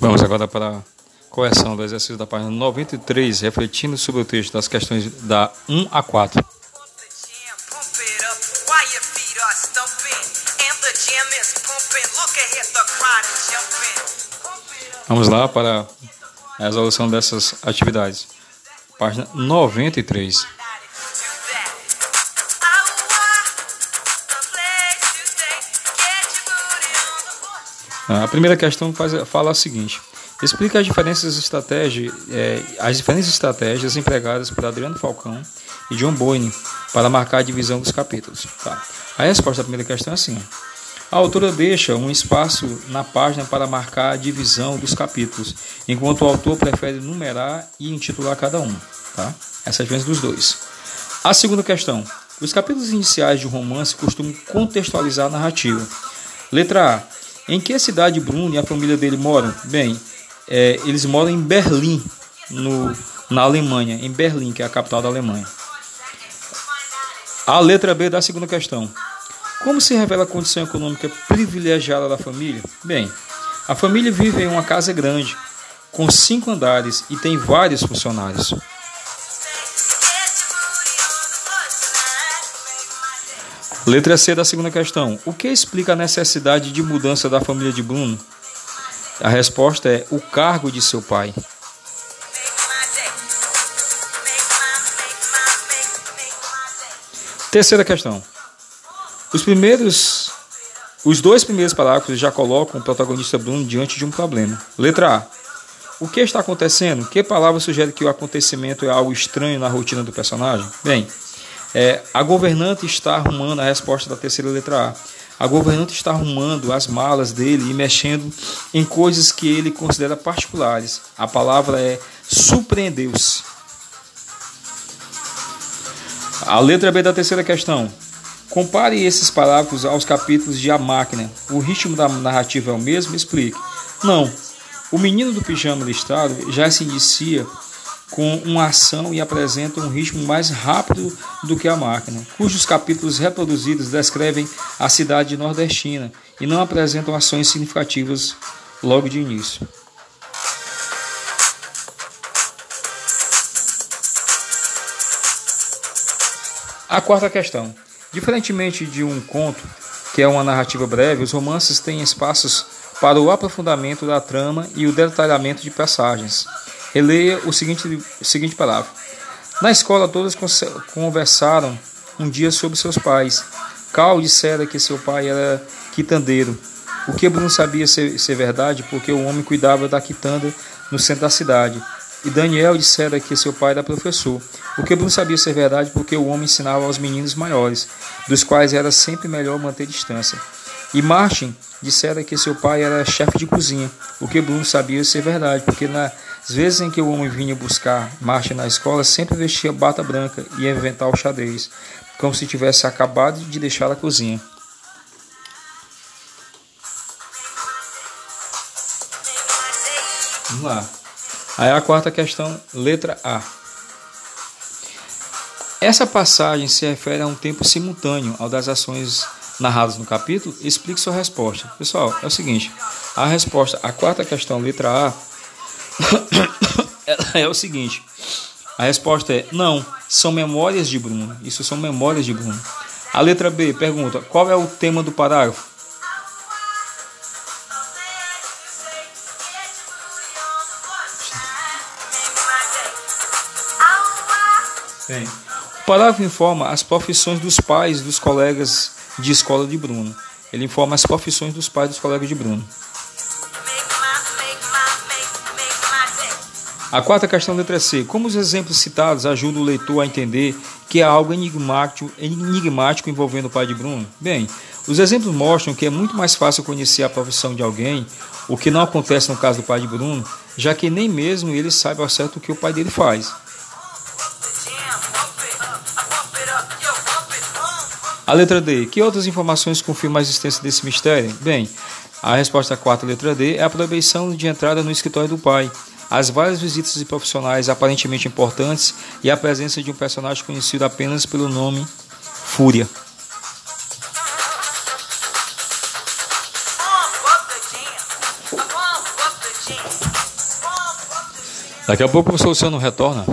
Vamos agora para a correção do exercício da página 93, refletindo sobre o texto das questões da 1 a 4. Vamos lá para a resolução dessas atividades. Página 93. A primeira questão faz, fala o seguinte: explica as diferentes estratégias, é, as diferentes estratégias empregadas por Adriano Falcão e John Boyne para marcar a divisão dos capítulos. Tá. A resposta à primeira questão é assim: a autora deixa um espaço na página para marcar a divisão dos capítulos, enquanto o autor prefere numerar e intitular cada um. Tá? Essa é a diferença dos dois. A segunda questão: os capítulos iniciais de um romance costumam contextualizar a narrativa. Letra A em que cidade Bruno e a família dele moram? Bem, é, eles moram em Berlim, no, na Alemanha, em Berlim, que é a capital da Alemanha. A letra B da segunda questão. Como se revela a condição econômica privilegiada da família? Bem, a família vive em uma casa grande, com cinco andares e tem vários funcionários. Letra C da segunda questão. O que explica a necessidade de mudança da família de Bruno? A resposta é o cargo de seu pai. Terceira questão. Os primeiros os dois primeiros parágrafos já colocam o protagonista Bruno diante de um problema. Letra A. O que está acontecendo? Que palavra sugere que o acontecimento é algo estranho na rotina do personagem? Bem, é, a governante está arrumando a resposta da terceira letra A. A governante está arrumando as malas dele e mexendo em coisas que ele considera particulares. A palavra é surpreendeu-se. A letra B da terceira questão. Compare esses parágrafos aos capítulos de A Máquina. O ritmo da narrativa é o mesmo? Explique. Não. O menino do pijama listrado já se inicia com uma ação e apresenta um ritmo mais rápido do que a máquina, cujos capítulos reproduzidos descrevem a cidade nordestina e não apresentam ações significativas logo de início. A quarta questão. Diferentemente de um conto, que é uma narrativa breve, os romances têm espaços para o aprofundamento da trama e o detalhamento de passagens. Releia o seguinte, o seguinte parágrafo. Na escola, todos conversaram um dia sobre seus pais. Cal dissera que seu pai era quitandeiro. O que Bruno sabia ser, ser verdade porque o homem cuidava da quitanda no centro da cidade. E Daniel dissera que seu pai era professor. O que Bruno sabia ser verdade porque o homem ensinava aos meninos maiores, dos quais era sempre melhor manter distância. E Martin dissera que seu pai era chefe de cozinha, o que Bruno sabia ser verdade, porque nas vezes em que o homem vinha buscar Martin na escola, sempre vestia bata branca e inventar xadrez, como se tivesse acabado de deixar a cozinha. Vamos lá. Aí a quarta questão, letra A. Essa passagem se refere a um tempo simultâneo ao das ações narradas no capítulo, explique sua resposta. Pessoal, é o seguinte: a resposta à quarta questão, letra A, é o seguinte: a resposta é não, são memórias de Bruno. Isso são memórias de Bruno. A letra B pergunta: qual é o tema do parágrafo? Bem, o parágrafo informa as profissões dos pais dos colegas de escola de Bruno. Ele informa as profissões dos pais dos colegas de Bruno. A quarta questão, letra C. Como os exemplos citados ajudam o leitor a entender que há algo enigmático, enigmático envolvendo o pai de Bruno? Bem, os exemplos mostram que é muito mais fácil conhecer a profissão de alguém, o que não acontece no caso do pai de Bruno, já que nem mesmo ele sabe ao certo o que o pai dele faz. A letra D. Que outras informações confirmam a existência desse mistério? Bem, a resposta 4, letra D, é a proibição de entrada no escritório do pai, as várias visitas de profissionais aparentemente importantes e a presença de um personagem conhecido apenas pelo nome Fúria. Daqui a pouco o professor Luciano retorna